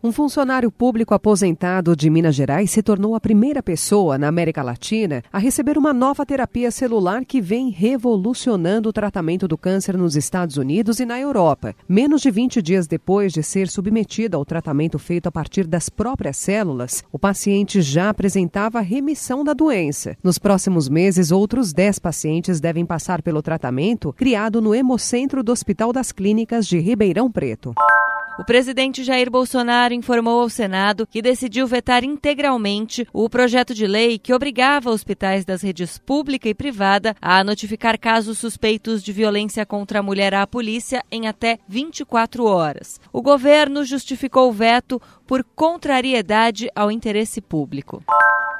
Um funcionário público aposentado de Minas Gerais se tornou a primeira pessoa na América Latina a receber uma nova terapia celular que vem revolucionando o tratamento do câncer nos Estados Unidos e na Europa. Menos de 20 dias depois de ser submetido ao tratamento feito a partir das próprias células, o paciente já apresentava remissão da doença. Nos próximos meses, outros 10 pacientes devem passar pelo tratamento criado no Hemocentro do Hospital das Clínicas de Ribeirão Preto. O presidente Jair Bolsonaro informou ao Senado que decidiu vetar integralmente o projeto de lei que obrigava hospitais das redes pública e privada a notificar casos suspeitos de violência contra a mulher à polícia em até 24 horas. O governo justificou o veto por contrariedade ao interesse público.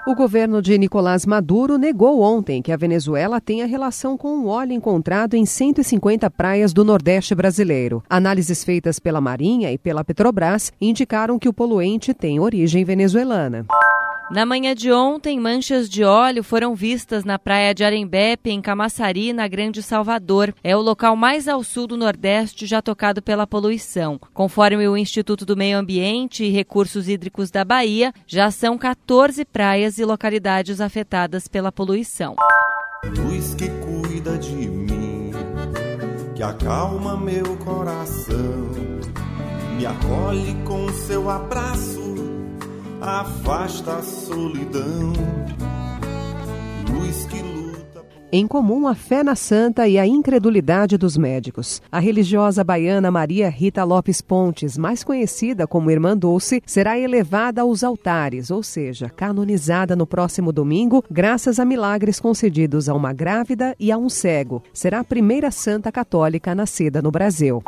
O governo de Nicolás Maduro negou ontem que a Venezuela tenha relação com o óleo encontrado em 150 praias do Nordeste brasileiro. Análises feitas pela Marinha e pela Petrobras indicaram que o poluente tem origem venezuelana. Na manhã de ontem, manchas de óleo foram vistas na praia de Arembepe, em Camaçari, na Grande Salvador. É o local mais ao sul do Nordeste já tocado pela poluição. Conforme o Instituto do Meio Ambiente e Recursos Hídricos da Bahia, já são 14 praias e localidades afetadas pela poluição. Luz que cuida de mim, que acalma meu coração, me acolhe com seu abraço afasta a solidão. Luz que luta. Em comum, a fé na santa e a incredulidade dos médicos. A religiosa baiana Maria Rita Lopes Pontes, mais conhecida como Irmã Dulce, será elevada aos altares, ou seja, canonizada no próximo domingo, graças a milagres concedidos a uma grávida e a um cego. Será a primeira santa católica nascida no Brasil.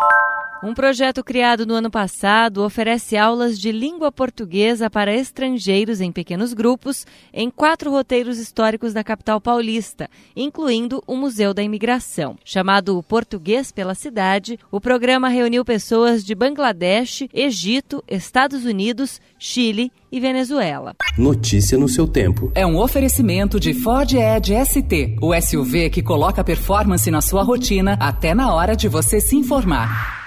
Um projeto criado no ano passado oferece aulas de língua portuguesa para estrangeiros em pequenos grupos em quatro roteiros históricos da capital paulista, incluindo o Museu da Imigração. Chamado Português pela Cidade, o programa reuniu pessoas de Bangladesh, Egito, Estados Unidos, Chile e Venezuela. Notícia no seu tempo. É um oferecimento de Ford Edge ST, o SUV que coloca performance na sua rotina até na hora de você se informar.